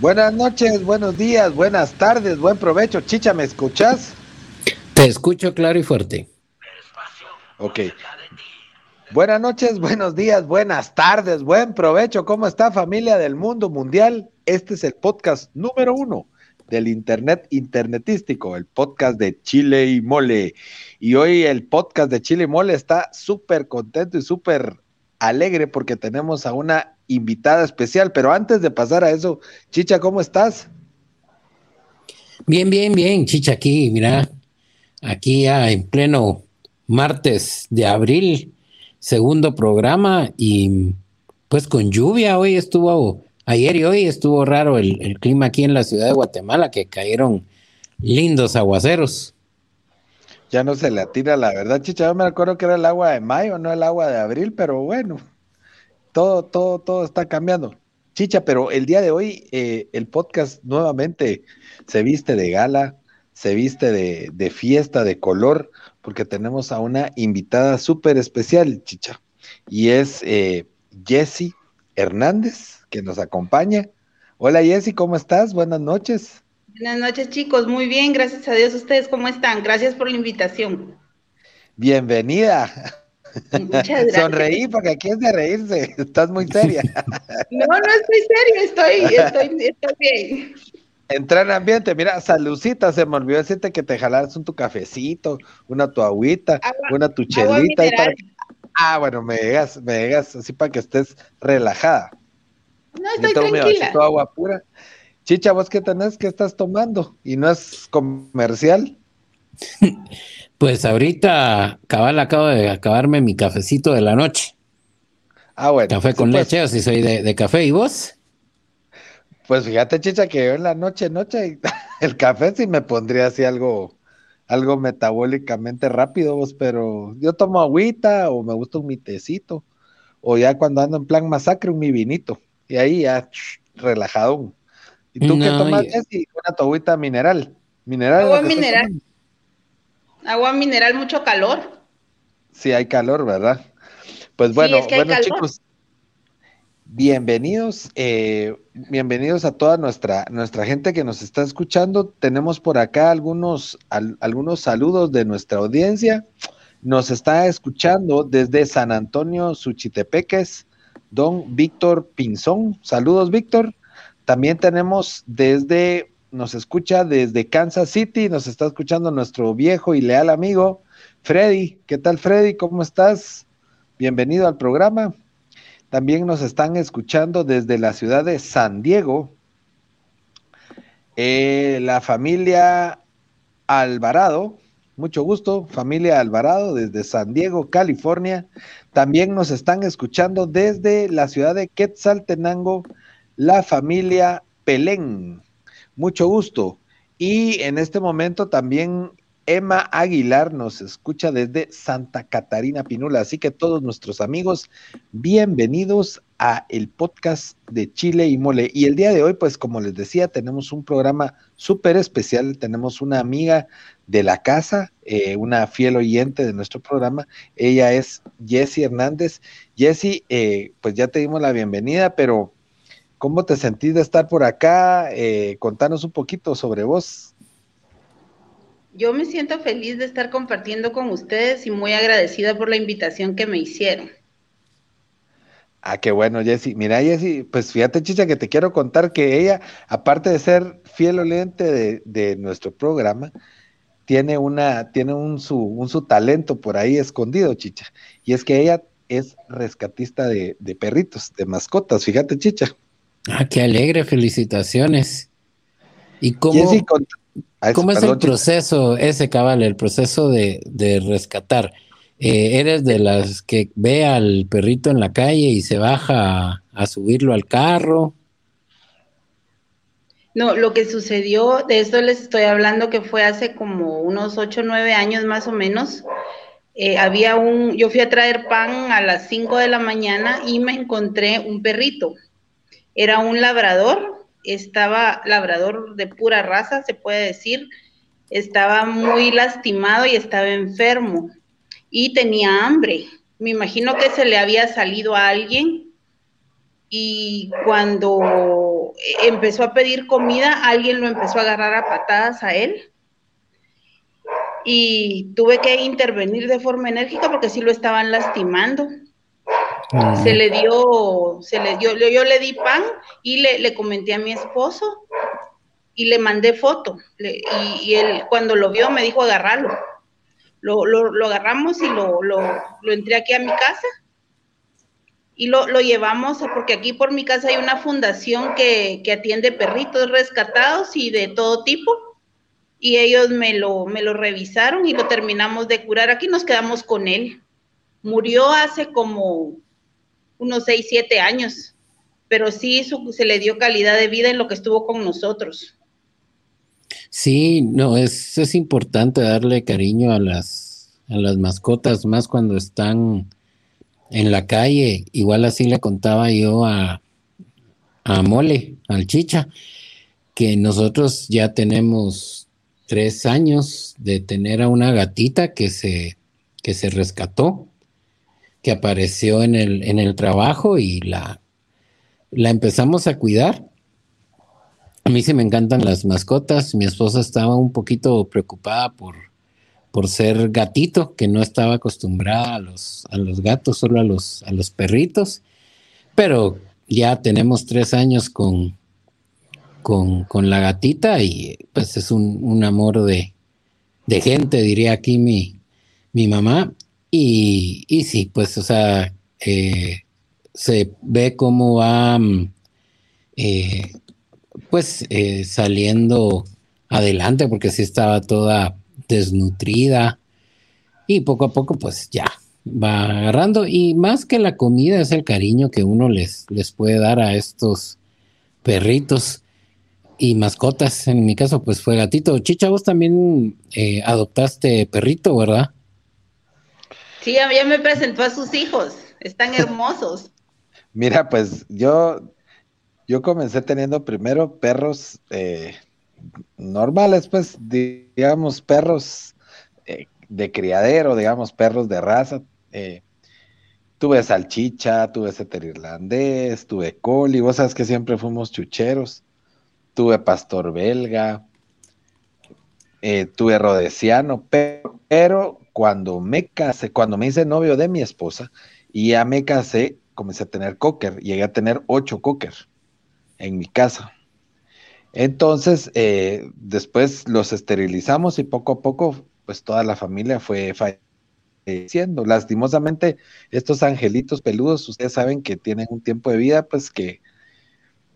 Buenas noches, buenos días, buenas tardes, buen provecho. Chicha, ¿me escuchas? Te escucho claro y fuerte. Ok. Buenas noches, buenos días, buenas tardes, buen provecho. ¿Cómo está familia del mundo mundial? Este es el podcast número uno del Internet internetístico, el podcast de Chile y Mole. Y hoy el podcast de Chile y Mole está súper contento y súper alegre porque tenemos a una invitada especial. Pero antes de pasar a eso, Chicha, ¿cómo estás? Bien, bien, bien, Chicha, aquí, mira, aquí ya en pleno martes de abril, segundo programa y pues con lluvia, hoy estuvo, ayer y hoy estuvo raro el, el clima aquí en la ciudad de Guatemala, que cayeron lindos aguaceros. Ya no se le atira la verdad, Chicha, yo me acuerdo que era el agua de mayo, no el agua de abril, pero bueno, todo, todo, todo está cambiando. Chicha, pero el día de hoy eh, el podcast nuevamente se viste de gala, se viste de, de fiesta, de color, porque tenemos a una invitada súper especial, Chicha, y es eh, Jessie Hernández, que nos acompaña. Hola Jessie, ¿cómo estás? Buenas noches. Buenas noches chicos, muy bien, gracias a Dios. ¿Ustedes cómo están? Gracias por la invitación. Bienvenida. Sonreí porque aquí es de reírse, estás muy seria. No, no estoy seria, estoy, estoy, estoy bien. Entrar en ambiente, mira, saludcita, se me olvidó decirte que te jalaras un tu cafecito, una tu agüita, una tu chelita. Ah, bueno, me digas, me digas así para que estés relajada. No, estoy tranquila. agua pura. Chicha, ¿vos qué tenés? ¿Qué estás tomando? ¿Y no es comercial? Pues ahorita, cabal, acabo de acabarme mi cafecito de la noche. Ah, bueno. Café con pues. leche, o si soy de, café. ¿Y vos? Pues fíjate, chicha, que yo en la noche, noche, el café sí me pondría así algo, algo metabólicamente rápido, vos, pero yo tomo agüita o me gusta un mitecito, o ya cuando ando en plan masacre, un mi vinito, y ahí ya relajado. ¿Y tú qué tomas? Una agüita mineral. Mineral. Agua mineral. Agua mineral, mucho calor. Sí, hay calor, ¿verdad? Pues bueno, bueno chicos, bienvenidos, eh, bienvenidos a toda nuestra, nuestra gente que nos está escuchando. Tenemos por acá algunos, algunos saludos de nuestra audiencia. Nos está escuchando desde San Antonio, Suchitepeques, don Víctor Pinzón. Saludos, Víctor. También tenemos desde nos escucha desde Kansas City, nos está escuchando nuestro viejo y leal amigo Freddy. ¿Qué tal Freddy? ¿Cómo estás? Bienvenido al programa. También nos están escuchando desde la ciudad de San Diego, eh, la familia Alvarado. Mucho gusto, familia Alvarado, desde San Diego, California. También nos están escuchando desde la ciudad de Quetzaltenango, la familia Pelén. Mucho gusto. Y en este momento también Emma Aguilar nos escucha desde Santa Catarina Pinula. Así que todos nuestros amigos, bienvenidos a el podcast de Chile y Mole. Y el día de hoy, pues como les decía, tenemos un programa súper especial. Tenemos una amiga de la casa, eh, una fiel oyente de nuestro programa. Ella es Jessie Hernández. Jessie, eh, pues ya te dimos la bienvenida, pero ¿Cómo te sentís de estar por acá? Eh, contanos un poquito sobre vos. Yo me siento feliz de estar compartiendo con ustedes y muy agradecida por la invitación que me hicieron. Ah, qué bueno, Jessy. Mira, Jessy, pues fíjate, chicha, que te quiero contar que ella, aparte de ser fiel oyente de, nuestro programa, tiene una, tiene un su, un su talento por ahí escondido, chicha. Y es que ella es rescatista de, de perritos, de mascotas, fíjate, chicha. Ah, qué alegre, felicitaciones. ¿Y cómo, ¿cómo es el proceso, ese cabal, el proceso de, rescatar? Eh, ¿Eres de las que ve al perrito en la calle y se baja a, subirlo al carro? No, lo que sucedió, de esto les estoy hablando que fue hace como unos 8 o 9 años más o menos. Eh, había un, yo fui a traer pan a las 5 de la mañana y me encontré un perrito. Era un labrador, estaba labrador de pura raza, se puede decir. Estaba muy lastimado y estaba enfermo y tenía hambre. Me imagino que se le había salido a alguien y cuando empezó a pedir comida, alguien lo empezó a agarrar a patadas a él. Y tuve que intervenir de forma enérgica porque sí lo estaban lastimando. Se le dio, se le dio, yo, le di pan y le, comenté a mi esposo y le mandé foto. y, él cuando lo vio me dijo agarrarlo. Lo, lo, agarramos y lo, lo, lo entré aquí a mi casa y lo, lo, llevamos, porque aquí por mi casa hay una fundación que, que, atiende perritos rescatados y de todo tipo, y ellos me lo, me lo revisaron y lo terminamos de curar. Aquí nos quedamos con él. Murió hace como unos 6, 7 años, pero sí se le dio calidad de vida en lo que estuvo con nosotros. Sí, no, es, es importante darle cariño a las, a las mascotas, más cuando están en la calle. Igual así le contaba yo a, a Mole, al Chicha, que nosotros ya tenemos tres años de tener a una gatita que se, que se rescató, que apareció en el, en el trabajo y la, la empezamos a cuidar. A mí sí me encantan las mascotas. Mi esposa estaba un poquito preocupada por, por ser gatito, que no estaba acostumbrada a los, a los gatos, solo a los, a los perritos. Pero ya tenemos tres años con, con, la gatita y pues es un, amor de, gente, diría aquí mi, mi mamá. Y, y, sí, pues, o sea, eh, se ve cómo va, mm, eh, pues, eh, saliendo adelante, porque sí estaba toda desnutrida y poco a poco pues ya va agarrando y más que la comida es el cariño que uno les, les puede dar a estos perritos y mascotas. En mi caso pues fue gatito. Chicha, vos también eh, adoptaste perrito, ¿verdad? Sí, ya, me presentó a sus hijos, están hermosos. Mira, pues yo, yo comencé teniendo primero perros eh, normales, pues, digamos, perros eh, de criadero, digamos, perros de raza. Eh, tuve salchicha, tuve setter irlandés, tuve coli, vos sabes que siempre fuimos chucheros. Tuve pastor belga, eh, tuve rodesiano, pero, pero, cuando me casé, cuando me hice novio de mi esposa y ya me casé, comencé a tener cocker, llegué a tener ocho cocker en mi casa. Entonces, eh, después los esterilizamos y poco a poco, pues toda la familia fue falleciendo. Lastimosamente, estos angelitos peludos, ustedes saben que tienen un tiempo de vida, pues que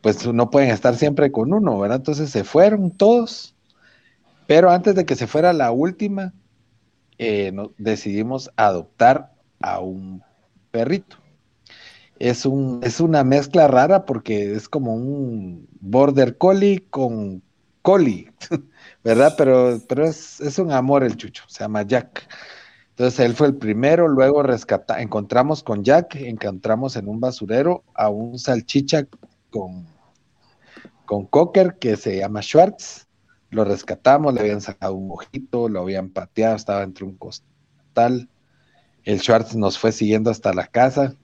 pues no pueden estar siempre con uno, ¿verdad? Entonces se fueron todos, pero antes de que se fuera la última, eh, decidimos adoptar a un perrito es, un, es una mezcla rara porque es como un border collie con collie, ¿verdad? Pero, pero es, un amor el chucho, se llama Jack. Entonces él fue el primero, luego rescata, encontramos con Jack, encontramos en un basurero a un salchicha con, con cocker que se llama Schwartz, lo rescatamos, le habían sacado un ojito, lo habían pateado, estaba entre un costal. El Schwartz nos fue siguiendo hasta la casa,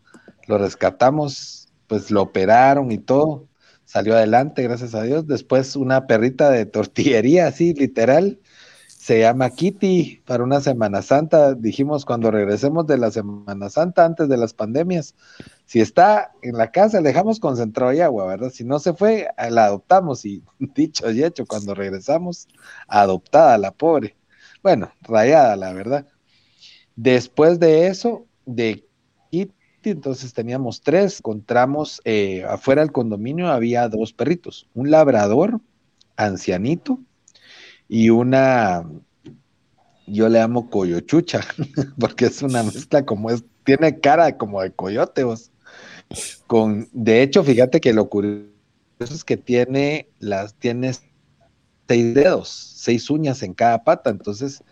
lo rescatamos, pues lo operaron y todo, salió adelante, gracias a Dios. Después una perrita de tortillería, así literal, se llama Kitty para una Semana Santa. Dijimos cuando regresemos de la Semana Santa, antes de las pandemias, si está en la casa, le dejamos concentrado y agua, ¿verdad? Si no se fue, la adoptamos y dicho y hecho, cuando regresamos, adoptada la pobre. Bueno, rayada, la verdad. Después de eso, de Kitty, entonces teníamos tres, encontramos eh, afuera del condominio había dos perritos, un labrador ancianito y una, yo le amo coyochucha, porque es una mezcla como es, tiene cara como de coyote, Con, de hecho, fíjate que lo curioso es que tiene las, tiene seis dedos, seis uñas en cada pata. Entonces,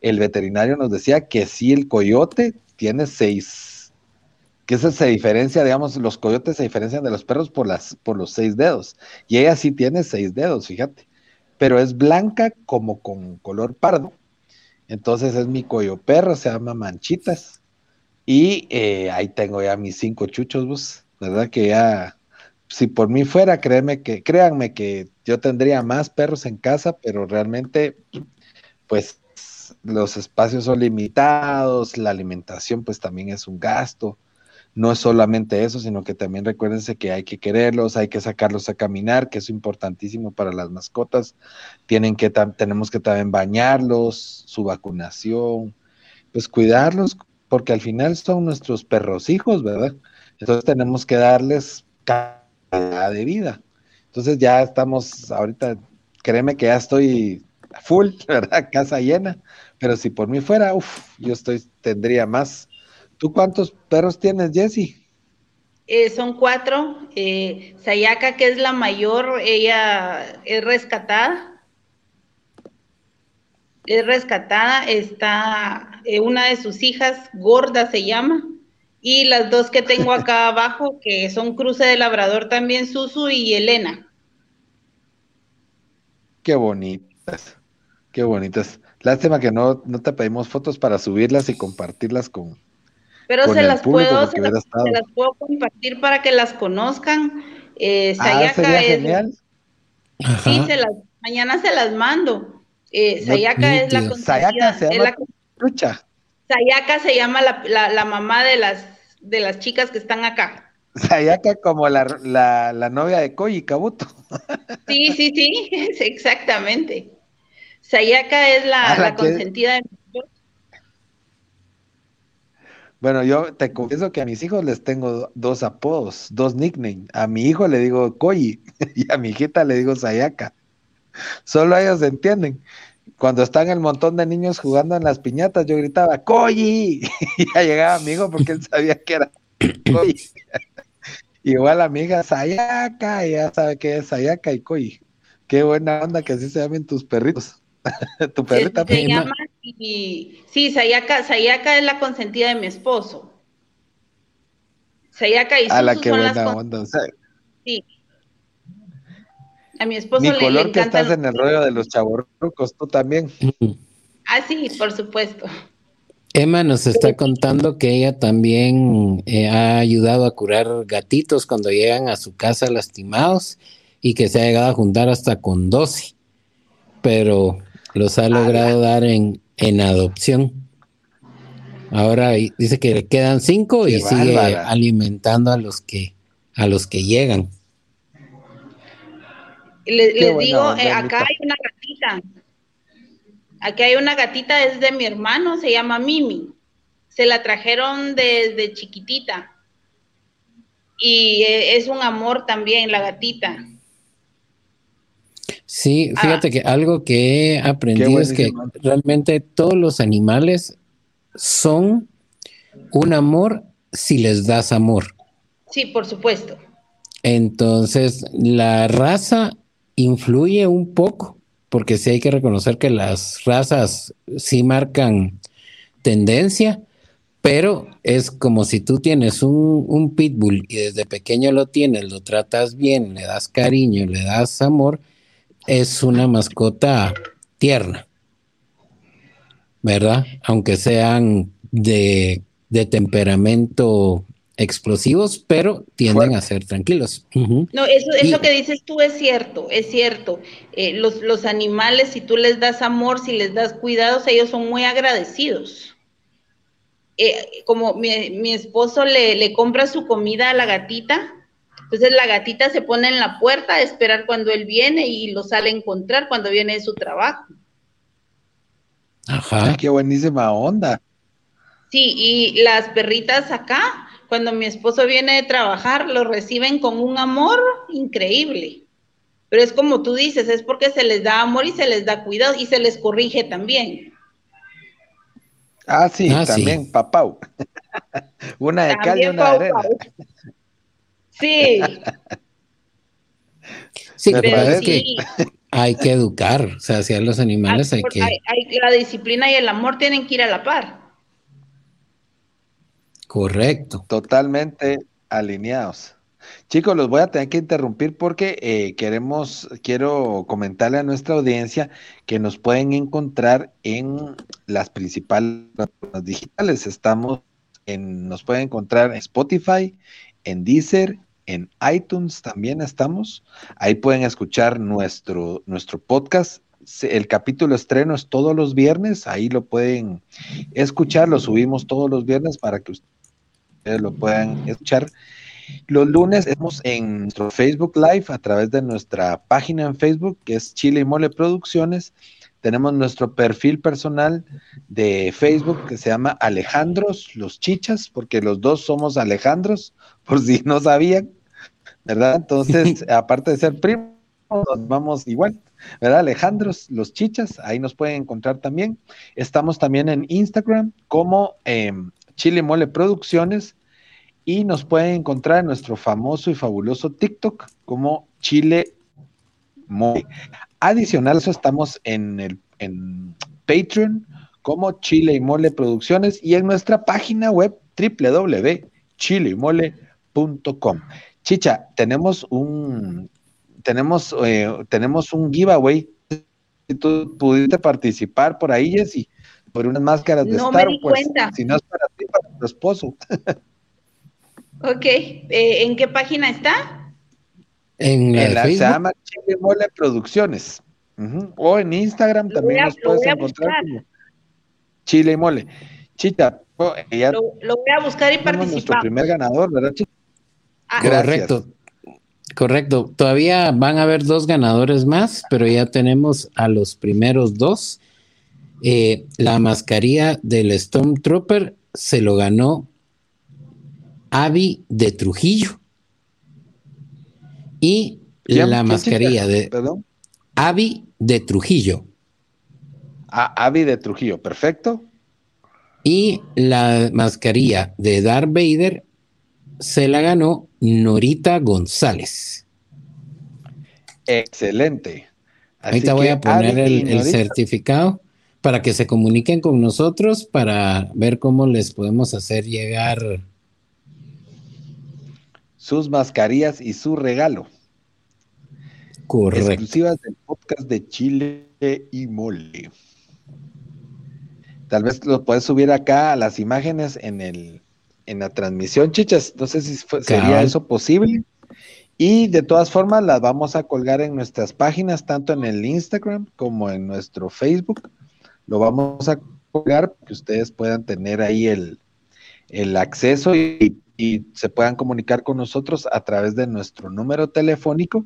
el veterinario nos decía que si el coyote tiene seis, que esa se diferencia, digamos, los coyotes se diferencian de los perros por, las, por los seis dedos. Y ella sí tiene seis dedos, fíjate. Pero es blanca como con color pardo. Entonces es mi coyo perro, se llama Manchitas. Y eh, ahí tengo ya mis cinco chuchos. ¿Verdad? Que ya, si por mí fuera, créeme que, créanme que yo tendría más perros en casa, pero realmente, pues los espacios son limitados, la alimentación pues también es un gasto. No es solamente eso, sino que también recuérdense que hay que quererlos, hay que sacarlos a caminar, que es importantísimo para las mascotas. Tienen que tenemos que también bañarlos, su vacunación, pues cuidarlos, porque al final son nuestros perros hijos, ¿verdad? Entonces tenemos que darles calidad de vida. Entonces ya estamos, ahorita, créeme que ya estoy full, ¿verdad? Casa llena, pero si por mí fuera, uff, yo estoy, tendría más. ¿Tú cuántos perros tienes, Jesse? Eh, son cuatro. Eh, Sayaka, que es la mayor, ella es rescatada. Es rescatada, está eh, una de sus hijas, gorda se llama, y las dos que tengo acá abajo, que son cruce de labrador también, Susu y Elena. Qué bonitas. Qué bonitas. Lástima que no, no te pedimos fotos para subirlas y compartirlas con. Pero se, las puedo, se, las, puedo compartir para que las conozcan. Eh, ah, sería genial. Sí, se las, mañana se las mando. Eh, Sayaka es la Sayaka se llama la, Sayaka se llama la, la, mamá de las de las chicas que están acá. Sayaka como la, la, novia de Koji Kabuto. Sí, sí, sí, exactamente. Sayaka es la, consentida de mi Bueno, yo te confieso que a mis hijos les tengo dos apodos, dos nicknames. A mi hijo le digo Koyi y a mi hijita le digo Sayaka. Solo ellos entienden. Cuando están el montón de niños jugando en las piñatas, yo gritaba Koyi y ya llegaba mi hijo porque él sabía que era Koyi. Igual a mi hija Sayaka, y ya sabe que es Sayaka y Koyi. Qué buena onda que así se llamen tus perritos. tu perrita. Se, llama, sí, Sayaka, Sayaka es la consentida de mi esposo. Sayaka y Susu A la que buena onda. sí. A mi esposo Mi le, color que estás en el rollo de los chavorrucos, tú también. Ah, sí, por supuesto. Emma nos está contando que ella también eh, ha ayudado a curar gatitos cuando llegan a su casa lastimados y que se ha llegado a juntar hasta con 12, pero los ha logrado dar en, en adopción. Ahora dice que le quedan cinco y sigue alimentando a los que a los que llegan. Les, digo, eh, acá hay una gatita. Aquí hay una gatita, es de mi hermano, se llama Mimi. Se la trajeron desde chiquitita. Y eh, es un amor también, la gatita. Sí, ah. fíjate que algo que he aprendido es que realmente todos los animales son un amor si les das amor. Sí, por supuesto. Entonces, la raza influye un poco, porque sí hay que reconocer que las razas sí marcan tendencia, pero es como si tú tienes un, un pitbull y desde pequeño lo tienes, lo tratas bien, le das cariño, le das amor, es una mascota tierna, ¿verdad? Aunque sean de, temperamento explosivos, pero tienden a ser tranquilos. No, eso, eso que dices tú es cierto, es cierto. Eh, los, los, animales, si tú les das amor, si les das cuidados, ellos son muy agradecidos. Eh, como mi, mi esposo le, le, compra su comida a la gatita, entonces la gatita se pone en la puerta a esperar cuando él viene y lo sale a encontrar cuando viene de su trabajo. Ajá. qué buenísima onda. Sí, y las perritas acá, cuando mi esposo viene de trabajar, lo reciben con un amor increíble. Pero es como tú dices, es porque se les da amor y se les da cuidado y se les corrige también. Ah, sí, ah, también, papau. una de cal y una de arena. Sí. Sí, pero es que hay que educar, o sea, hacia los animales hay, que... la disciplina y el amor tienen que ir a la par. Correcto. Totalmente alineados. Chicos, los voy a tener que interrumpir porque eh, queremos, quiero comentarle a nuestra audiencia que nos pueden encontrar en las principales plataformas digitales. Estamos en, nos pueden encontrar en Spotify, en Deezer, en iTunes también estamos. Ahí pueden escuchar nuestro, nuestro podcast. El capítulo estreno es todos los viernes, ahí lo pueden escuchar, lo subimos todos los viernes para que ustedes lo puedan escuchar. Los lunes estamos en nuestro Facebook Live a través de nuestra página en Facebook, que es Chile y Mole Producciones. Tenemos nuestro perfil personal de Facebook que se llama Alejandros Los Chichas, porque los dos somos Alejandros, por si no sabían, ¿verdad? Entonces, aparte de ser primos, nos vamos igual, ¿verdad? Alejandros Los Chichas, ahí nos pueden encontrar también. Estamos también en Instagram como eh, Chile Mole Producciones y nos pueden encontrar en nuestro famoso y fabuloso TikTok como Chile Mole. Adicional eso estamos en el en Patreon como Chile y Mole Producciones y en nuestra página web www.chileymole.com. Chicha, tenemos un tenemos eh, tenemos un giveaway. Si tú pudiste participar por ahí, Jessy, por unas máscaras de no Star me di cuenta. Si no es para ti, para tu esposo. Ok, eh, ¿en qué página está? En, la En la, se llama Chile Mole Producciones. O en Instagram Lo también a- nos puedes encontrar como Chile y Mole. Chita, oh, ya Lo, lo voy a buscar y tenemos nuestro participar. primer ganador, ¿verdad, Chita? Ah, correcto. Correcto. Todavía van a haber dos ganadores más, pero ya tenemos a los primeros dos. Eh, la mascarilla del Stormtrooper se lo ganó Avi de Trujillo. Y ¿Quién? la ¿Quién, mascarilla de Perdón. Avi de Trujillo. Ah, Avi de Trujillo, perfecto. Y la mascarilla de Darth Vader se la ganó Norita González. Excelente. Así Ahorita voy a poner el, certificado para que se comuniquen con nosotros para ver cómo les podemos hacer llegar. sus mascarillas y su regalo. Correcto. Exclusivas del podcast de Chile y Mole. Tal vez lo puedes subir acá a las imágenes en el en la transmisión, chichas. No sé si fue- sería eso posible. Y de todas formas las vamos a colgar en nuestras páginas, tanto en el Instagram como en nuestro Facebook. Lo vamos a colgar para que ustedes puedan tener ahí el, el acceso y, y se puedan comunicar con nosotros a través de nuestro número telefónico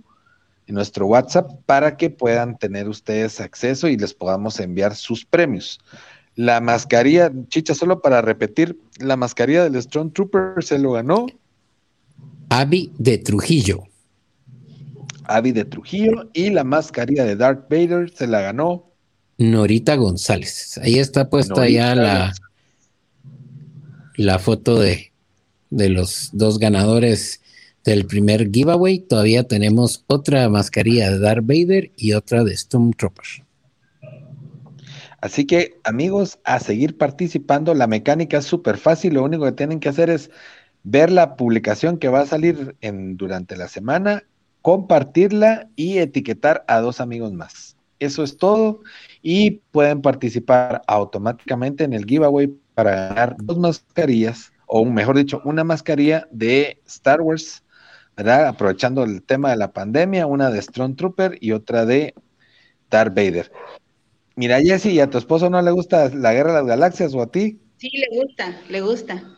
en nuestro WhatsApp para que puedan tener ustedes acceso y les podamos enviar sus premios. La mascarilla, chicha, solo para repetir, la mascarilla del Strong Trooper se lo ganó Avi de Trujillo. Avi de Trujillo y la mascarilla de Darth Vader se la ganó Norita González. Ahí está puesta Norita ya la, la foto de, de los dos ganadores del primer giveaway. Todavía tenemos otra mascarilla de Darth Vader y otra de Stormtrooper. Así que, amigos, a seguir participando. La mecánica es súper fácil. Lo único que tienen que hacer es ver la publicación que va a salir en, durante la semana, compartirla y etiquetar a dos amigos más. Eso es todo. Y pueden participar automáticamente en el giveaway para ganar dos mascarillas, o mejor dicho, una mascarilla de Star Wars, ¿verdad? Aprovechando el tema de la pandemia, una de Strong Trooper y otra de Darth Vader. Mira, Jessy, ¿y a tu esposo no le gusta la guerra de las galaxias o a ti? Sí, le gusta, le gusta.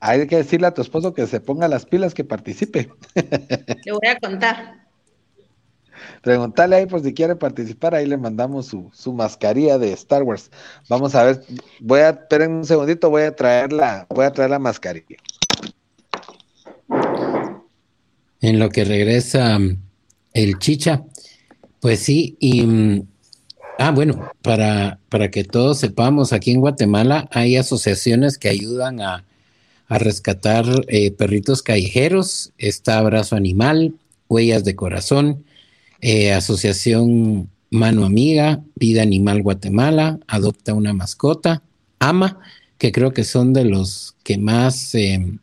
Hay que decirle a tu esposo que se ponga las pilas, que participe. Le voy a contar. Preguntarle ahí por si quiere participar, ahí le mandamos su, su mascarilla de Star Wars. Vamos a ver, voy a, esperen un segundito, voy a traer la, voy a traer la mascarilla. En lo que regresa mm, el chicha. Pues sí, y mm, ah, bueno, para, para que todos sepamos, aquí en Guatemala hay asociaciones que ayudan a, a rescatar eh, perritos callejeros. Está Abrazo Animal, Huellas de Corazón, eh, Asociación Mano Amiga, Vida Animal Guatemala, Adopta una Mascota, AMA, que creo que son de los que más eh,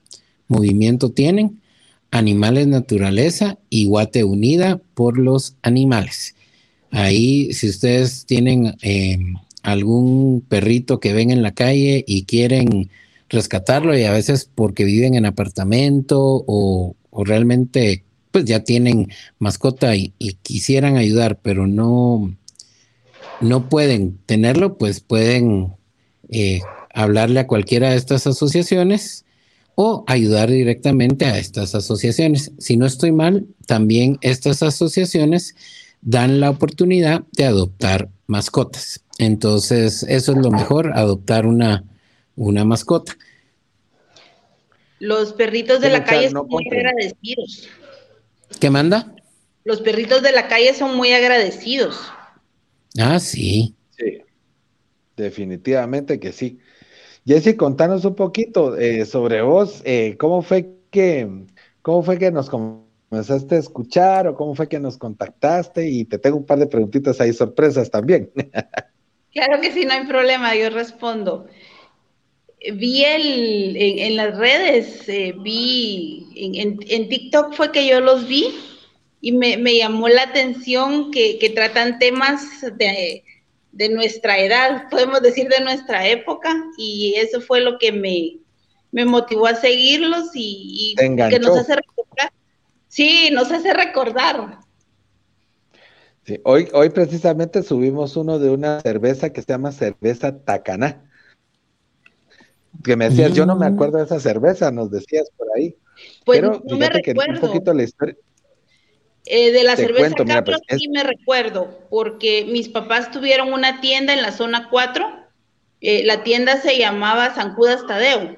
movimiento tienen, Animales Naturaleza y Guate Unida por los Animales. Ahí, si ustedes tienen eh, algún perrito que ven en la calle y quieren rescatarlo y a veces porque viven en apartamento o, realmente pues ya tienen mascota y, quisieran ayudar, pero no, no pueden tenerlo, pues pueden eh, hablarle a cualquiera de estas asociaciones o ayudar directamente a estas asociaciones. Si no estoy mal, también estas asociaciones dan la oportunidad de adoptar mascotas. Entonces, eso es lo mejor, adoptar una, una mascota. Los perritos de la calle son muy agradecidos. ¿Qué manda? Los perritos de la calle son muy agradecidos. Ah, sí. Sí, definitivamente que sí. Jessy, contanos un poquito eh, sobre vos, eh, cómo fue que, cómo fue que nos comenzaste a escuchar o cómo fue que nos contactaste y te tengo un par de preguntitas ahí sorpresas también. Claro que sí, no hay problema, yo respondo. Vi el, en, las redes, eh, vi, en, en, TikTok fue que yo los vi y me, llamó la atención que, tratan temas de, nuestra edad, podemos decir de nuestra época, y eso fue lo que me, motivó a seguirlos y, y que nos hace. Sí, nos hace recordar hoy, hoy precisamente subimos uno de una cerveza que se llama cerveza Tacaná. Que me decías, yo no me mm. acuerdo de esa cerveza, nos decías por ahí. Pues Pero no me recuerdo. un poquito la historia. Eh, de la cerveza cuento, pues, sí me recuerdo, porque mis papás tuvieron una tienda en la zona 4. Eh, la tienda se llamaba San Judas Tadeo.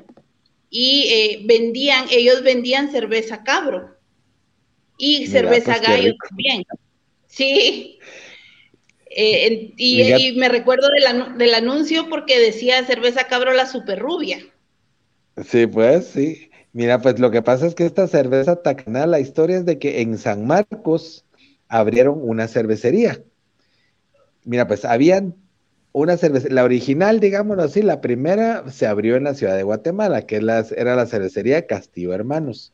Y eh, vendían, ellos vendían cerveza cabro. Y cerveza pues, gallo también. Sí. Eh, y, me recuerdo del, anuncio porque decía cerveza cabro la super rubia. Sí, pues sí. Mira, pues lo que pasa es que esta cerveza Tacaná, la historia es de que en San Marcos abrieron una cervecería. Mira, pues habían una cervecería, la original, digámoslo así, la primera se abrió en la ciudad de Guatemala, que era la cervecería Castillo Hermanos.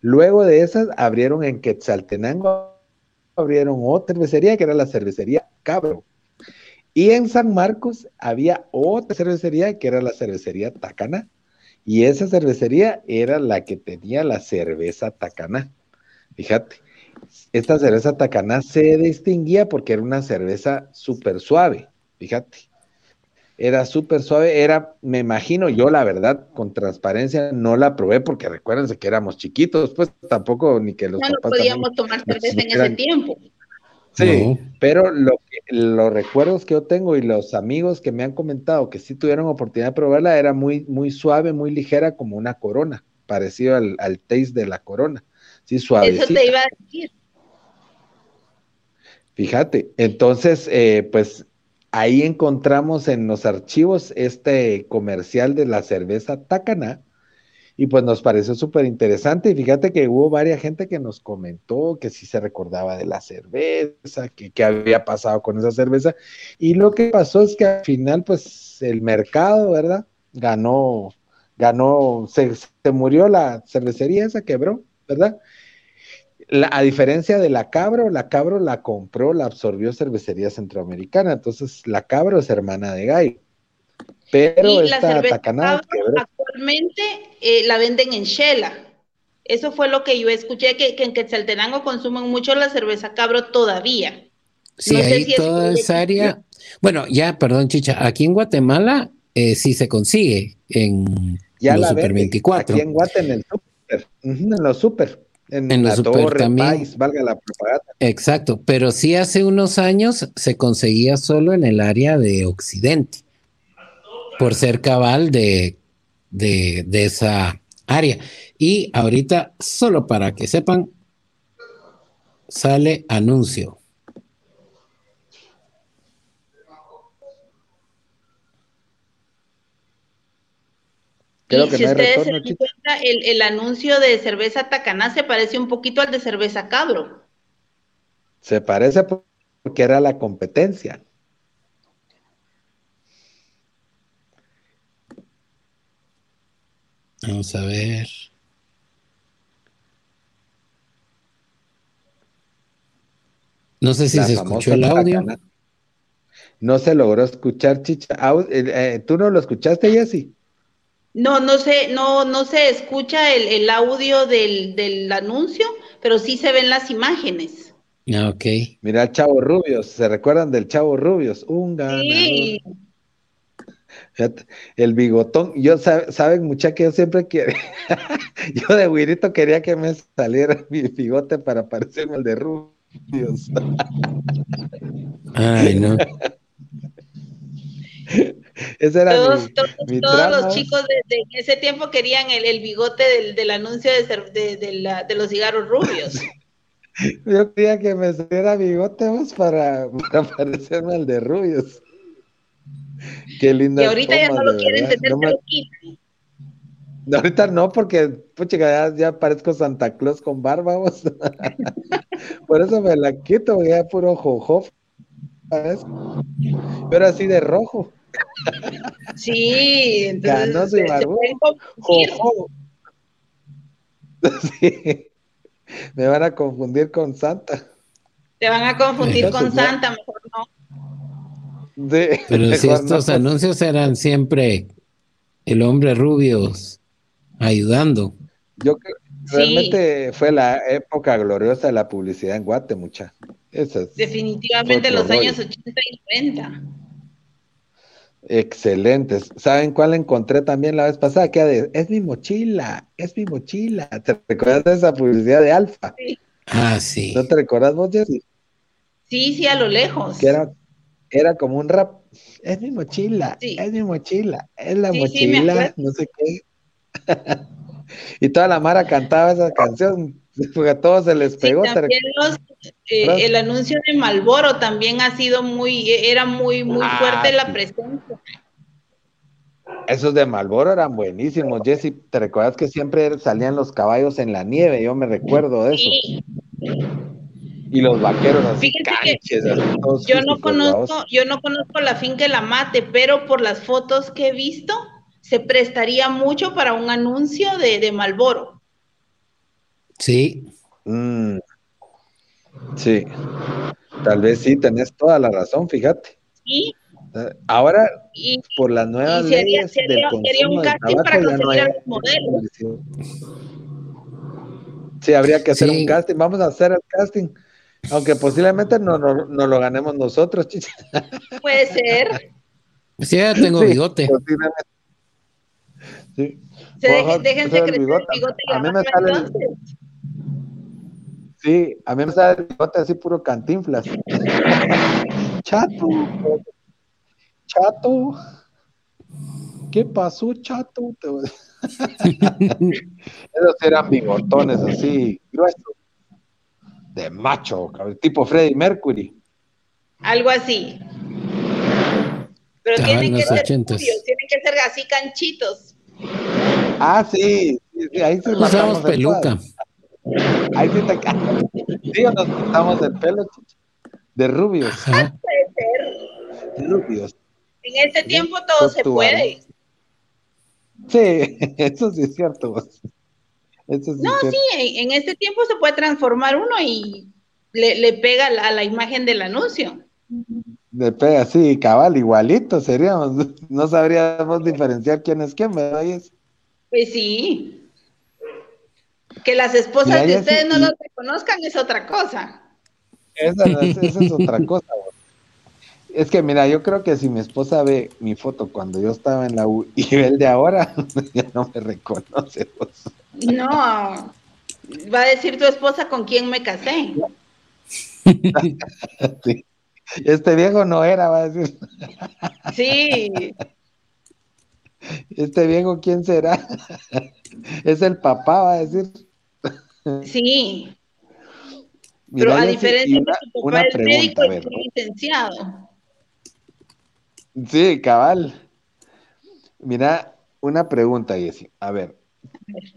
Luego de esas abrieron en Quetzaltenango abrieron otra cervecería que era la cervecería Cabro. Y en San Marcos había otra cervecería que era la cervecería Tacana. Y esa cervecería era la que tenía la cerveza Tacana. Fíjate, esta cerveza Tacana se distinguía porque era una cerveza súper suave. Fíjate era súper suave, era, me imagino yo la verdad, con transparencia, no la probé porque recuérdense que éramos chiquitos, pues tampoco ni que los no, no podíamos tomar cerveza en ese tiempo. Sí, pero lo los recuerdos que yo tengo y los amigos que me han comentado que sí tuvieron oportunidad de probarla era muy, muy suave, muy ligera, como una corona, parecido al, al taste de la corona. Sí, suave. Eso te iba a decir. Fíjate, entonces, eh, pues ahí encontramos en los archivos este comercial de la cerveza Tacana y pues nos pareció súper interesante y fíjate que hubo varias gente que nos comentó que sí se recordaba de la cerveza, que qué había pasado con esa cerveza y lo que pasó es que al final pues el mercado, ¿verdad? Ganó, ganó, se, se murió la cervecería, esa quebró, ¿verdad? A diferencia de la Cabro, la Cabro la compró, la absorbió Cervecería Centroamericana, entonces la Cabro es hermana de Gallo. Pero esta tacanada actualmente eh, la venden en Shela. Eso fue lo que yo escuché, que, en Quetzaltenango consumen mucho la cerveza Cabro todavía. Sí, ahí toda esa área. Bueno, ya, perdón, Chicha, aquí en Guatemala eh, sí se consigue en ya los Super 24. Aquí en Guatemala, en el super, en los super. En, la torre, valga la propaganda. Exacto, pero sí hace unos años se conseguía solo en el área de Occidente, por ser cabal de, de, de esa área. Y ahorita, solo para que sepan, sale anuncio. Y si ustedes se dan cuenta, el, el, anuncio de cerveza Tacaná se parece un poquito al de cerveza Cabro. Se parece porque era la competencia. Vamos a ver. No sé si se escuchó el audio. No se logró escuchar, Chicha. Eh, eh, ¿Tú no lo escuchaste, Jessy? No, no sé, no, no se escucha el, audio del, anuncio, pero sí se ven las imágenes. Ah, ok. Mira el Chavo Rubios, ¿se recuerdan del Chavo Rubios? Un ganador. Sí. El bigotón, yo saben mucha que yo siempre quiero, yo de güirito quería que me saliera mi bigote para parecerme al de Rubios. Ay, no. Ese era todos, todos, los chicos de, ese tiempo querían el, bigote del, anuncio de, de, los cigarros rubios. Yo quería que me saliera bigote para, para parecerme al de rubios. Qué linda. Y ahorita ya no lo quieren tener no ahorita no, porque pucha, ya, ya, parezco Santa Claus con barba. Por eso me la quito, ya puro jojo. Pero así de rojo. Sí, entonces. Sí. Me van a confundir con Santa. Te van a confundir con Santa, mejor no. Pero si estos anuncios eran siempre el hombre rubios ayudando. Yo creo realmente fue la época gloriosa de la publicidad en Guate, mucha. Definitivamente los años 80 y 90. Excelentes. ¿Saben cuál encontré también la vez pasada? Que es mi mochila, es mi mochila. ¿Te recuerdas de esa publicidad de Alfa? Sí. Ah, sí. ¿No te recuerdas vos, Jessy? Sí, sí, a lo lejos. Que era, era como un rap. Es mi mochila, es mi mochila, es la mochila, no sé qué. y toda la Mara cantaba esa canción, porque a todos se les pegó. Eh, el anuncio de Malboro también ha sido muy, era muy, muy ah, fuerte la presencia. Esos de Malboro eran buenísimos, Jesse. ¿Te recuerdas que siempre salían los caballos en la nieve? Yo me recuerdo de eso y los vaqueros así canches, yo no conozco, yo no conozco la finca La Mate, pero por las fotos que he visto, se prestaría mucho para un anuncio de, de Malboro. Sí. Mm. Sí. Tal vez sí, tenés toda la razón, fíjate. Sí. Ahora, por las nuevas leyes del sería un casting para conseguir a los modelos. Sí, habría que hacer un casting. Vamos a hacer el casting. Aunque posiblemente no, lo ganemos nosotros, chicha. Puede ser. Sí, ya tengo bigote. Sí. déjense crecer el bigote. a mí me sale el... Sí, a mí me sale el bigote así puro cantinflas. Chato. Chato. ¿Qué pasó, chato? Esos eran bigotones así, gruesos de macho, tipo Freddie Mercury. Algo así. Pero tienen que ser tienen que ser así canchitos. Ah, sí, ahí sí usamos peluca. Ahí sí te Sí, nos cortamos el pelo, de rubios. Ah. De rubios. En este tiempo todo se puede. Sí, eso sí es cierto no, sí, en, este tiempo se puede transformar uno y le, pega a la, imagen del anuncio. Le pega, sí, cabal, igualito seríamos. No sabríamos diferenciar quién es quién, ¿verdad? Pues sí. Que las esposas de ustedes no los reconozcan es otra cosa. Esa, esa es otra cosa. Es que mira, yo creo que si mi esposa ve mi foto cuando yo estaba en la U y ve el de ahora, ya no me reconoce. No, va a decir tu esposa con quién me casé. Este viejo no era, va a decir. Sí. Este viejo, ¿quién será? Es el papá, va a decir. Sí. Pero a diferencia de tu papá, el médico es licenciado. Sí, cabal. Mira, Una pregunta, Jessy. A ver,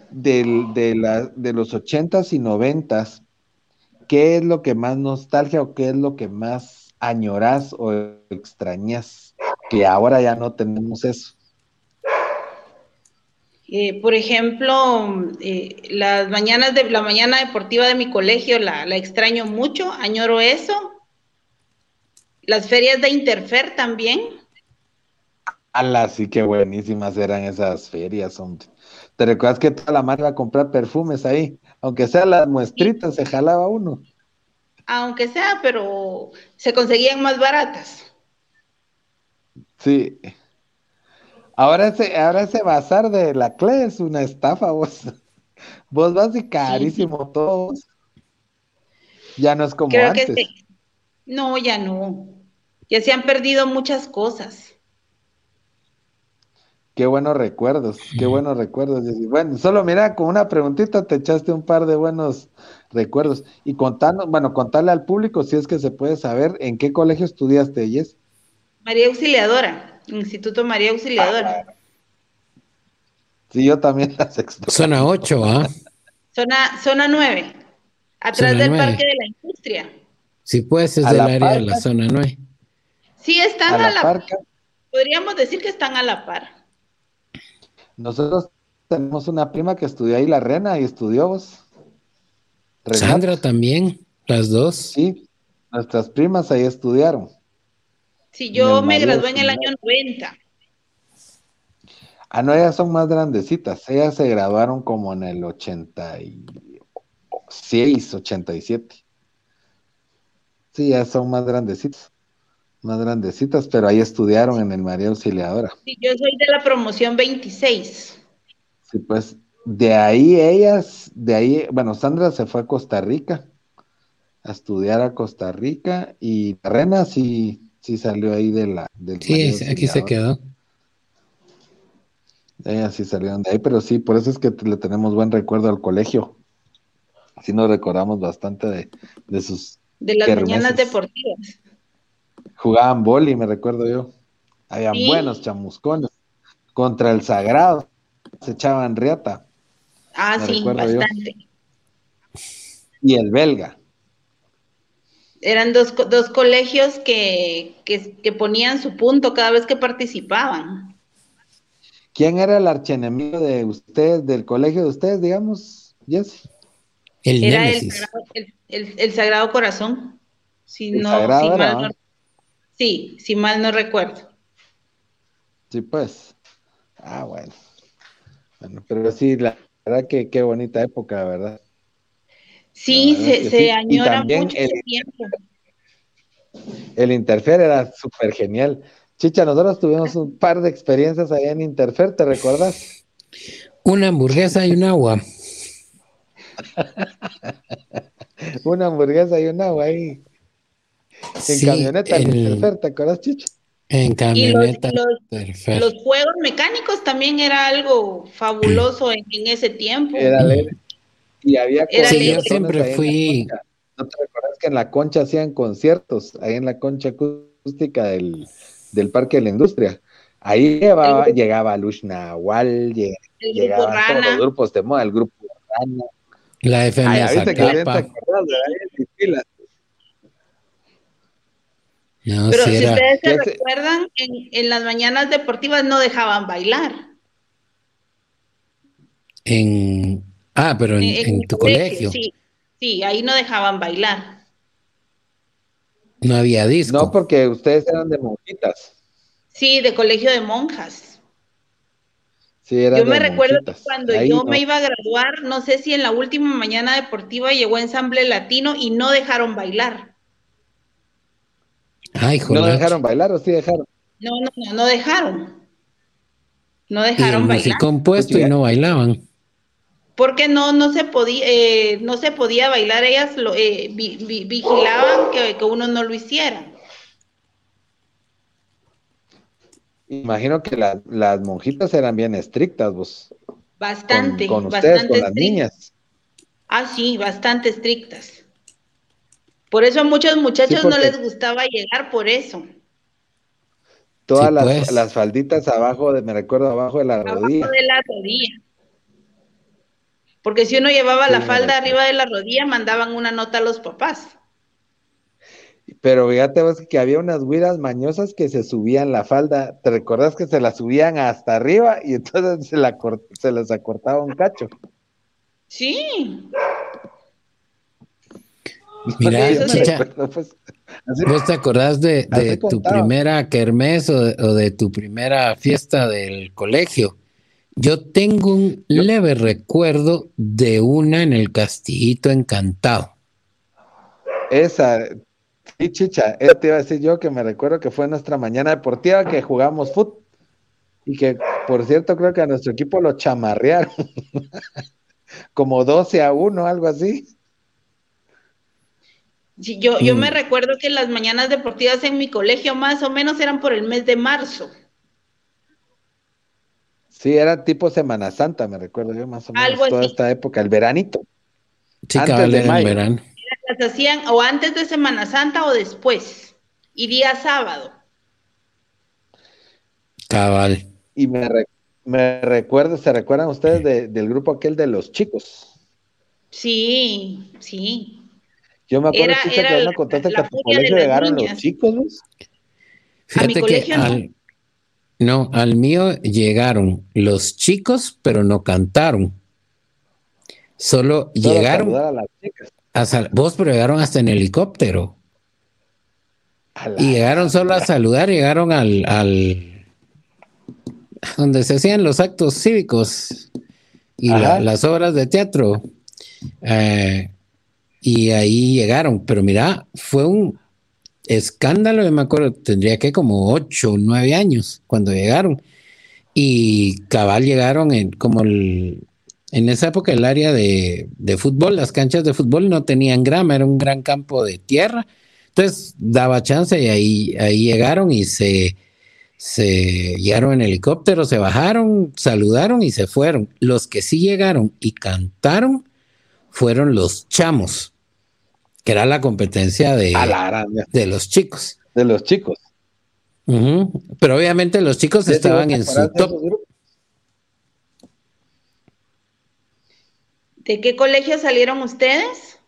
del, de, la, de los ochentas y noventas, ¿qué es lo que más nostalgia o qué es lo que más añoras o extrañas? Que ahora ya no tenemos eso. Eh, por ejemplo, eh, las mañanas de la mañana deportiva de mi colegio la, la, extraño mucho, añoro eso. Las ferias de Interfer también. Ala, sí que buenísimas eran esas ferias, hombre. ¿Te recuerdas que toda la madre iba a comprar perfumes ahí? Aunque sea las muestritas, se jalaba uno. Aunque sea, pero se conseguían más baratas. Sí. Ahora ese, ahora ese bazar de la CLE es una estafa, vos. Vos vas y carísimo sí. todos. Ya no es como Creo antes. Que sí. No, ya no. Ya se han perdido muchas cosas. Qué buenos recuerdos, qué buenos recuerdos. Bueno, solo mira, con una preguntita te echaste un par de buenos recuerdos. Y contanos, bueno, contarle al público si es que se puede saber en qué colegio estudiaste, Yes. María Auxiliadora, Instituto María Auxiliadora. Sí, yo también las extraño. Zona 8, ¿ah? Zona, zona 9, atrás zona del 9. Parque de la Industria. Sí, pues es a del área de la zona 9. Sí, están a, a la, par. Podríamos decir que están a la par. Nosotros tenemos una prima que estudió ahí, la Rena, y estudió vos. Sandra también, las dos. Sí, nuestras primas ahí estudiaron. Sí, yo me gradué en el año 90. Ah, no, ellas son más grandecitas. Ellas se graduaron como en el 86, 87. Sí, ya son más grandecitas más grandecitas, pero ahí estudiaron en el María Auxiliadora. Sí, yo soy de la promoción 26. Sí, pues de ahí ellas, de ahí, bueno, Sandra se fue a Costa Rica a estudiar a Costa Rica y Rena sí, sí salió ahí de la... Del sí, aquí se quedó. Ellas sí salieron de ahí, pero sí, por eso es que le tenemos buen recuerdo al colegio. Así nos recordamos bastante de, de sus... De las kermeses. mañanas deportivas. Jugaban boli, me recuerdo yo. Habían sí. buenos chamuscones. Contra el Sagrado. Se echaban riata. Ah, me sí, bastante. Yo. Y el belga. Eran dos, dos colegios que, que, que, ponían su punto cada vez que participaban. ¿Quién era el archenemigo de ustedes, del colegio de ustedes, digamos, Jesse? El era el sagrado, el, el, el sagrado, Corazón. Si no, si mal no Sí, si mal no recuerdo. Sí, pues. Ah, bueno. Bueno, pero sí, la verdad que qué bonita época, ¿verdad? Sí, se, se sí. añora mucho el, tiempo. El Interfer era súper genial. Chicha, nosotros tuvimos un par de experiencias allá en Interfer, ¿te recuerdas? Una hamburguesa y un agua. Una hamburguesa y un agua ahí. En sí, camioneta, el, Interfer, ¿te acuerdas, Chicha? En camioneta. Y los, los, los, juegos mecánicos también era algo fabuloso en, en ese tiempo. Era leve. Y había sí, yo siempre fui. ¿No te recuerdas que en la concha hacían conciertos? Ahí en la concha acústica del, del Parque de la Industria. Ahí llevaba, el, llegaba Lush Nahual, llegaban todos los grupos de moda, el grupo Rana. La FM Ay, Zacapa. No, Pero si, si ustedes se recuerdan, en, en, las mañanas deportivas no dejaban bailar. En ah, pero en, en, en tu colegio. Sí, sí, ahí no dejaban bailar. No había disco. No, porque ustedes eran de monjitas. Sí, de colegio de monjas. Sí, yo me recuerdo que cuando ahí yo no. me iba a graduar, no sé si en la última mañana deportiva llegó ensamble latino y no dejaron bailar. Ay, ¿No dejaron bailar o sí dejaron? No, no, no, no dejaron. No dejaron y bailar. compuesto y no bailaban. Porque no, no se podía, eh, no se podía bailar, ellas lo, eh, vi, vi, vigilaban que, que, uno no lo hiciera. Imagino que la, las monjitas eran bien estrictas, vos. Bastante, con, con ustedes, bastante con las niñas. Ah, sí, bastante estrictas. Por eso a muchos muchachos sí, porque... no les gustaba llegar por eso. Todas pues. las, falditas abajo, de, me recuerdo, abajo de la rodilla. Abajo de la rodilla. Porque si uno llevaba la falda arriba de la rodilla, mandaban una nota a los papás. Pero fíjate vos que había unas güiras mañosas que se subían la falda. ¿Te recordás que se la subían hasta arriba y entonces se, la se les acortaba un cacho? Sí. Mira, Chicha, pues, ¿vos te acordás de, tu primera kermés o de, tu primera fiesta del colegio? Yo tengo un leve recuerdo de una en el Castillito Encantado. Esa, sí, chicha, eso te iba a decir yo que me recuerdo que fue nuestra mañana deportiva que jugamos fútbol y que, por cierto, creo que a nuestro equipo lo chamarrearon. Como 12 a 1, algo así yo, yo me mm. recuerdo que las mañanas deportivas en mi colegio más o menos eran por el mes de marzo. Sí, era tipo Semana Santa, me recuerdo yo más o menos. toda esta época, el veranito. Sí, antes de mayo. verano. Las hacían o antes de Semana Santa o después. Y día sábado. Cabal. Y me, me recuerdo, ¿se recuerdan ustedes del grupo aquel de los chicos? Sí, sí. Yo me acuerdo que me contaste que a tu colegio llegaron los chicos, ¿no? Fíjate que al, no, al mío llegaron los chicos, pero no cantaron. Solo, llegaron. A las chicas. vos, pero llegaron hasta en helicóptero. Y llegaron solo a saludar, llegaron al, al donde se hacían los actos cívicos y las obras de teatro. Eh, y ahí llegaron, pero mira, fue un escándalo, yo me acuerdo, tendría que como ocho o nueve años cuando llegaron. Y cabal llegaron en como el, en esa época el área de, fútbol, las canchas de fútbol no tenían grama, era un gran campo de tierra. Entonces daba chance y ahí, ahí llegaron y se, se llegaron en helicóptero, se bajaron, saludaron y se fueron. Los que sí llegaron y cantaron fueron los chamos, que era la competencia de, de los chicos. De los chicos. Pero obviamente los chicos estaban en su top. ¿De qué colegio salieron ustedes?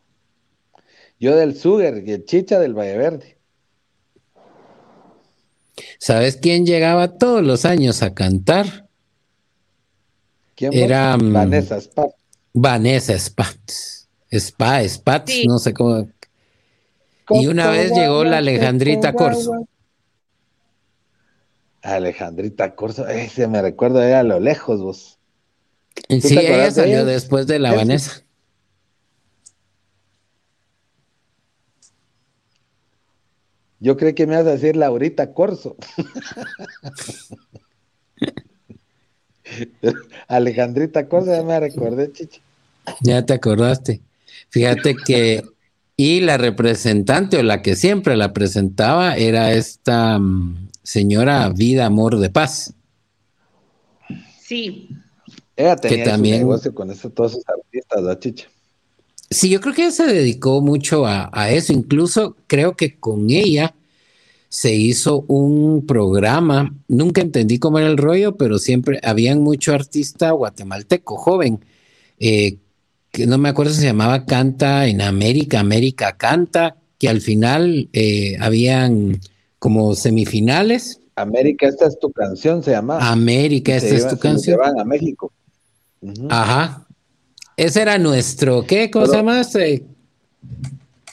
Yo del Suger y el Chicha del Valle Verde. ¿Sabes quién llegaba todos los años a cantar? ¿Quién Era mm, Vanessa Spark. Vanessa Spats. Spa, Spats, no sé cómo. Y una vez llegó la Alejandrita Corso. Alejandrita Corso, ese me recuerdo a lo lejos vos. Sí, ella salió después de la Vanessa. Yo creí que me ibas a decir Laurita Corso. Alejandrita Cosa, ya me recordé, chichi. Ya te acordaste. Fíjate que, y la representante o la que siempre la presentaba era esta mm, señora Vida Amor de Paz. Sí. Ella tenía que también, negocio con eso, todos esos artistas, la chicha. Sí, yo creo que ella se dedicó mucho a, a eso. Incluso creo que con ella se hizo un programa, nunca entendí cómo era el rollo, pero siempre habían mucho artista guatemalteco joven, eh, que no me acuerdo si se llamaba Canta en América, América Canta, que al final eh, habían como semifinales. América, esta es tu canción, se llama. América, esta es tu canción. Se van a México. Ajá. Ese era nuestro, ¿qué cosa más?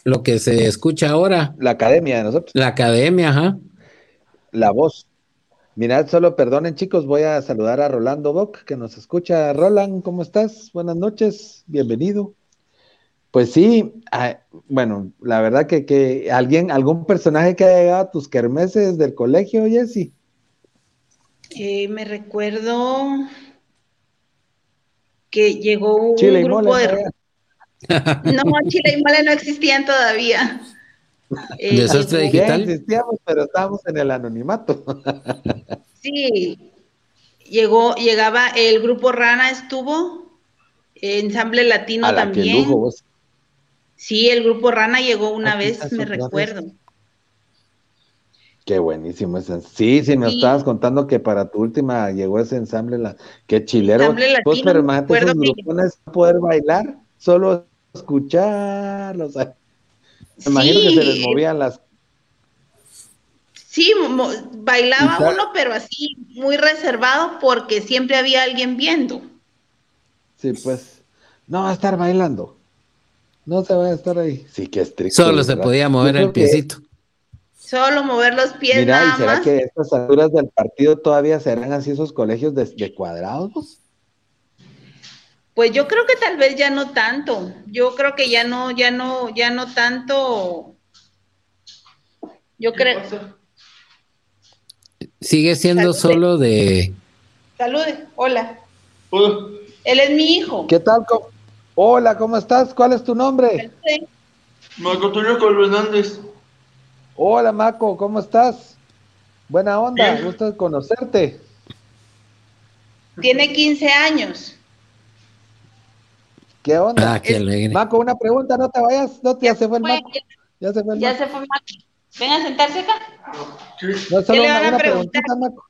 lo que se escucha ahora. La academia de nosotros. La academia, ajá. La voz. Mirad, solo perdonen chicos, voy a saludar a Rolando Bock, que nos escucha. Roland, ¿cómo estás? Buenas noches, bienvenido. Pues sí, ah, bueno, la verdad que, que, alguien, algún personaje que haya llegado a tus kermeses del colegio, Jessy. Eh, me recuerdo que llegó un grupo de no, Chile y Mole no existían todavía. Eh, ¿Desastre digital? existíamos, pero estábamos en el anonimato. sí, llegó, llegaba el grupo Rana estuvo, ensamble latino también. Sí, el grupo Rana llegó una vez, me recuerdo. Qué buenísimo ese. Sí, sí, me estabas contando que para tu última llegó ese ensamble, la, qué chilero. pues, pero imagínate esos grupones poder bailar, solo escucharlos. Me imagino que se les movían las. Sí, bailaba uno, pero así, muy reservado, porque siempre había alguien viendo. Sí, pues, no va a estar bailando. No se va a estar ahí. Sí, que estricto. Solo se podía mover el piecito. Solo mover los pies Mira, ¿y será que a estas alturas del partido todavía serán así esos colegios de, cuadrados? Pues yo creo que tal vez ya no tanto. Yo creo que ya no, ya no, ya no tanto. Yo creo. Sigue siendo solo de. Salude, hola. Él es mi hijo. ¿Qué tal? Hola, ¿cómo estás? ¿Cuál es tu nombre? Marco Antonio Hernández. Hola, Maco, ¿cómo estás? Buena onda, gusto conocerte. Tiene 15 años. ¿Qué onda? Ah, qué alegre. Maco, una pregunta, no te vayas, no te, ya, se fue el Maco. Ya se fue el Maco. Ya se fue Maco. Ven a sentarse acá. No, solo una, una preguntita, Maco.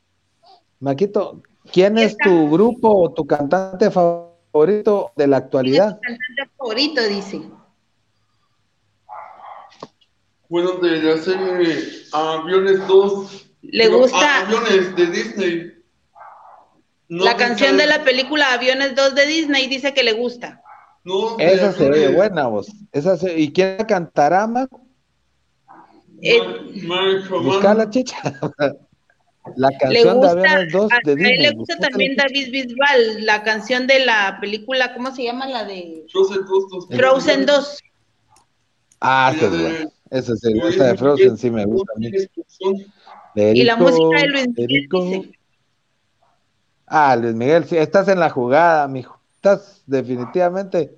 Maquito, ¿quién es tu grupo o tu cantante favorito de la actualidad? ¿Quién es tu cantante favorito, dice. Bueno, de la serie Aviones 2. ¿Le gusta? Aviones de Disney. la canción de la película Aviones 2 de Disney dice que le gusta. No, Esa se ve buena, vos. Esa ¿Y quién cantará, Marco? Eh, Busca la chicha. la canción de Aviones 2 de Disney. A él le gusta también David Bisbal, la canción de la película, ¿cómo se llama? La de Frozen 2. Frozen 2. Ah, qué bueno. Esa es el de Frozen, sí me gusta. y la música de Luis Miguel. Ah, Luis Miguel, sí, estás en la jugada, mijo. Estás definitivamente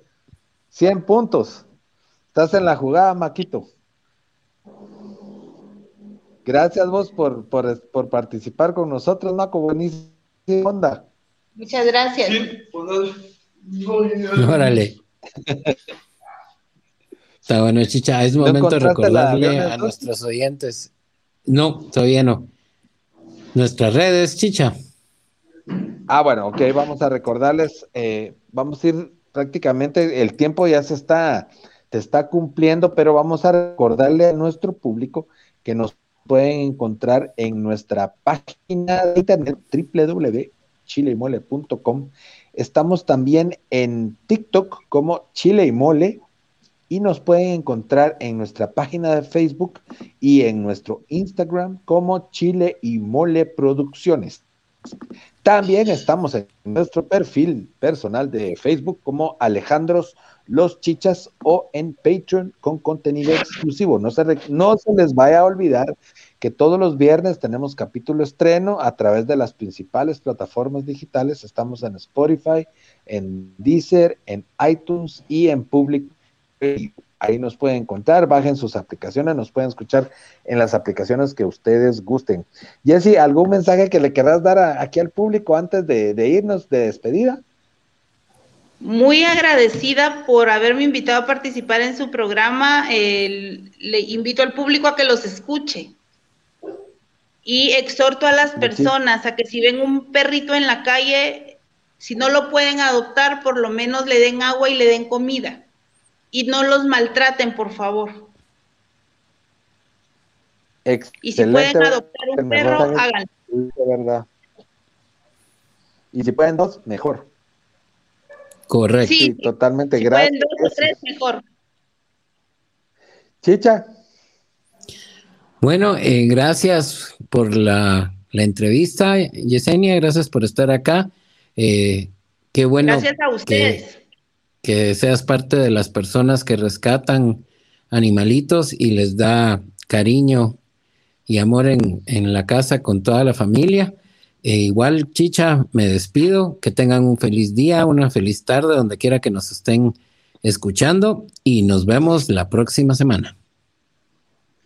100 puntos. Estás en la jugada, Maquito. Gracias vos por, por, participar con nosotros, Maco. Buenísima onda. Muchas gracias. Sí, pues, Órale. Está bueno, Chicha, es momento de recordarle a nuestros oyentes. No, todavía no. Nuestras redes, Chicha. Ah, bueno, ok, vamos a recordarles, eh, vamos a ir prácticamente, el tiempo ya se está, te está cumpliendo, pero vamos a recordarle a nuestro público que nos pueden encontrar en nuestra página de internet www.chileymole.com. Estamos también en TikTok como Chile y Mole y nos pueden encontrar en nuestra página de Facebook y en nuestro Instagram como Chile y Mole Producciones. También estamos en nuestro perfil personal de Facebook como Alejandros Los Chichas o en Patreon con contenido exclusivo. No se, no se les vaya a olvidar que todos los viernes tenemos capítulo estreno a través de las principales plataformas digitales. Estamos en Spotify, en Deezer, en iTunes y en Public Ahí nos pueden encontrar, bajen sus aplicaciones, nos pueden escuchar en las aplicaciones que ustedes gusten. Jesse, ¿algún mensaje que le querrás dar aquí al público antes de, irnos de despedida? Muy agradecida por haberme invitado a participar en su programa. le invito al público a que los escuche. Y exhorto a las personas a que si ven un perrito en la calle, si no lo pueden adoptar, por lo menos le den agua y le den comida y no los maltraten, por favor. y si pueden adoptar un perro, háganlo. verdad. Y si pueden dos, mejor. Correcto. Sí, totalmente. Si gracias. pueden dos o tres, mejor. Chicha. Bueno, eh, gracias por la, entrevista, Yesenia, gracias por estar acá. Eh, qué bueno. Gracias a ustedes que seas parte de las personas que rescatan animalitos y les da cariño y amor en, la casa con toda la familia. E igual, Chicha, me despido. Que tengan un feliz día, una feliz tarde, donde quiera que nos estén escuchando y nos vemos la próxima semana.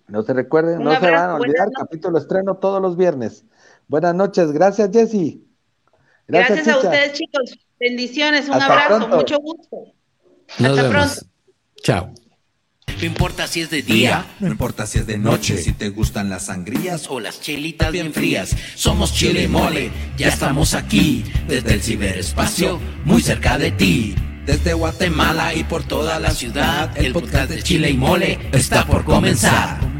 No se recuerden, no se van a olvidar, capítulo estreno todos los viernes. Buenas noches, gracias Jesse. Gracias, a ustedes chicos. Bendiciones, un abrazo, mucho gusto. Hasta pronto. Chao. No importa si es de día, No importa si es de noche, si te gustan las sangrías o las chelitas bien frías. Somos Chile y Mole, ya estamos aquí, desde el ciberespacio, muy cerca de ti. Desde Guatemala y por toda la ciudad, el podcast de Chile y Mole está por comenzar.